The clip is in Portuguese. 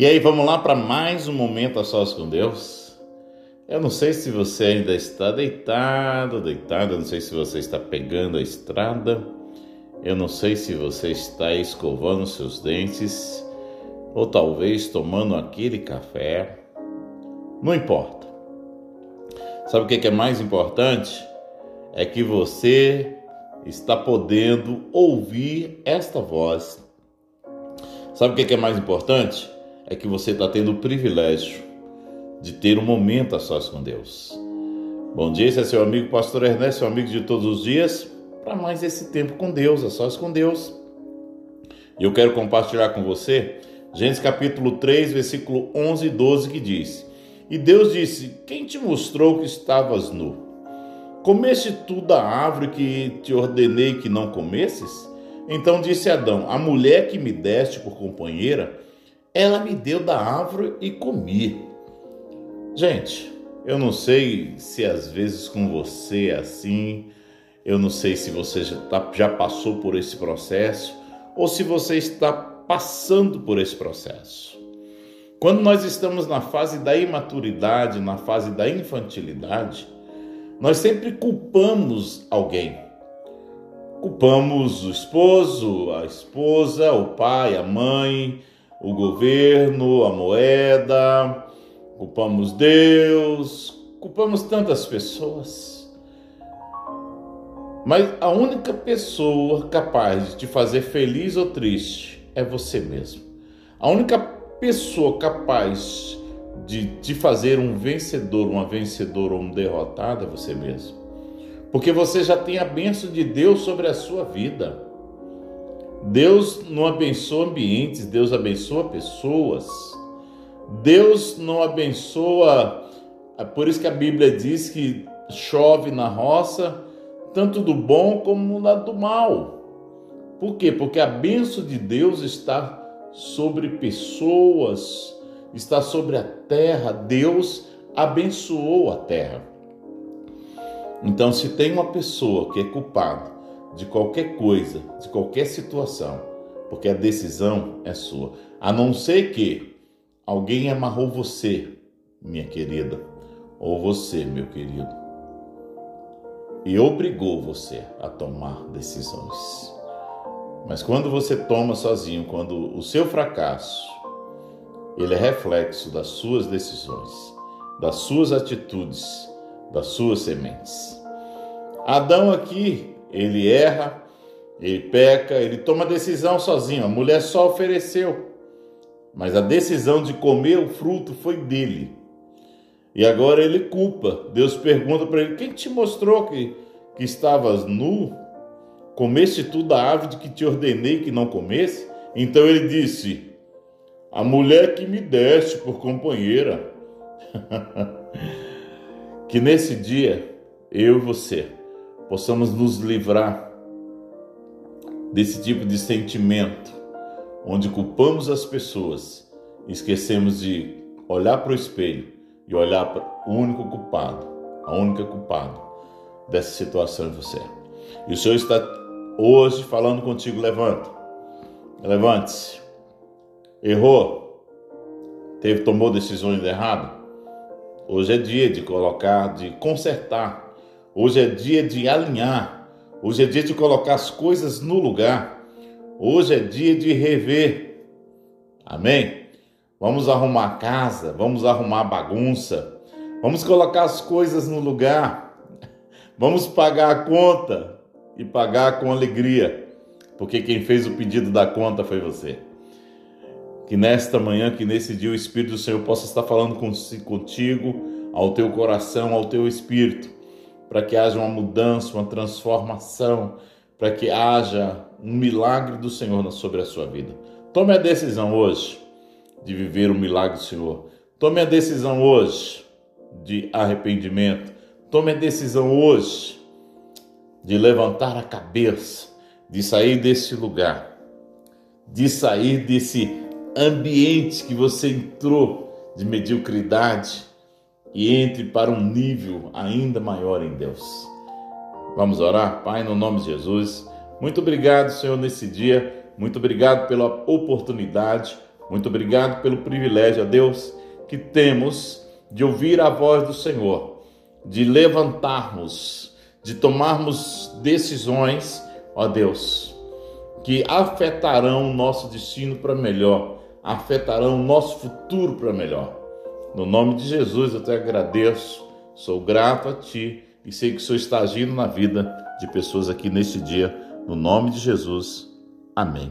E aí, vamos lá para mais um momento a sós com Deus? Eu não sei se você ainda está deitado, deitado, eu não sei se você está pegando a estrada, eu não sei se você está escovando seus dentes ou talvez tomando aquele café. Não importa. Sabe o que é mais importante? É que você está podendo ouvir esta voz. Sabe o que é mais importante? É que você está tendo o privilégio de ter um momento a sós com Deus. Bom dia, esse é seu amigo Pastor Ernesto, seu amigo de todos os dias, para mais esse tempo com Deus, a sós com Deus. E eu quero compartilhar com você Gênesis capítulo 3, versículo 11 e 12, que diz: e Deus disse: Quem te mostrou que estavas nu? Comeste tu da árvore que te ordenei que não comesses? Então disse Adão: A mulher que me deste por companheira, ela me deu da árvore e comi. Gente, eu não sei se às vezes com você é assim, eu não sei se você já, tá, já passou por esse processo ou se você está passando por esse processo. Quando nós estamos na fase da imaturidade, na fase da infantilidade, nós sempre culpamos alguém. Culpamos o esposo, a esposa, o pai, a mãe, o governo, a moeda, culpamos Deus, culpamos tantas pessoas. Mas a única pessoa capaz de te fazer feliz ou triste é você mesmo. A única pessoa capaz de te fazer um vencedor, uma vencedora ou um derrotado é você mesmo. Porque você já tem a bênção de Deus sobre a sua vida. Deus não abençoa ambientes, Deus abençoa pessoas. Deus não abençoa, é por isso que a Bíblia diz que chove na roça, tanto do bom como do mal. Por quê? Porque a bênção de Deus está sobre pessoas, está sobre a terra. Deus abençoou a terra. Então, se tem uma pessoa que é culpada de qualquer coisa, de qualquer situação, porque a decisão é sua, a não ser que alguém amarrou você, minha querida, ou você, meu querido, e obrigou você a tomar decisões. Mas quando você toma sozinho, quando o seu fracasso, ele é reflexo das suas decisões, das suas atitudes, das suas sementes. Adão aqui, ele erra, ele peca, ele toma decisão sozinho. A mulher só ofereceu, mas a decisão de comer o fruto foi dele. E agora ele culpa. Deus pergunta para ele: Quem te mostrou que, que estavas nu? Comeste tu da árvore que te ordenei que não comesse? Então ele disse: A mulher que me deste por companheira. que nesse dia, eu e você, possamos nos livrar desse tipo de sentimento, onde culpamos as pessoas, esquecemos de olhar para o espelho e olhar para o único culpado, a única culpada dessa situação em você. E o Senhor está hoje falando contigo, levanta. Levante-se. Errou? Teve, tomou decisões erradas? Hoje é dia de colocar, de consertar. Hoje é dia de alinhar. Hoje é dia de colocar as coisas no lugar. Hoje é dia de rever. Amém? Vamos arrumar a casa, vamos arrumar a bagunça. Vamos colocar as coisas no lugar. Vamos pagar a conta e pagar com alegria, porque quem fez o pedido da conta foi você. Que nesta manhã, que nesse dia o Espírito do Senhor possa estar falando contigo, ao teu coração, ao teu espírito, para que haja uma mudança, uma transformação, para que haja um milagre do Senhor sobre a sua vida. Tome a decisão hoje de viver o milagre do Senhor. Tome a decisão hoje de arrependimento. Tome a decisão hoje de levantar a cabeça, de sair desse lugar, de sair desse ambiente que você entrou de mediocridade e entre para um nível ainda maior em Deus. Vamos orar, Pai, no nome de Jesus. Muito obrigado, Senhor, nesse dia. Muito obrigado pela oportunidade. Muito obrigado pelo privilégio, ó Deus, que temos de ouvir a voz do Senhor, de levantarmos, de tomarmos decisões, ó Deus, que afetarão o nosso destino para melhor, afetarão o nosso futuro para melhor. No nome de Jesus eu te agradeço, sou grato a Ti e sei que o Senhor está agindo na vida de pessoas aqui neste dia. No nome de Jesus. Amém.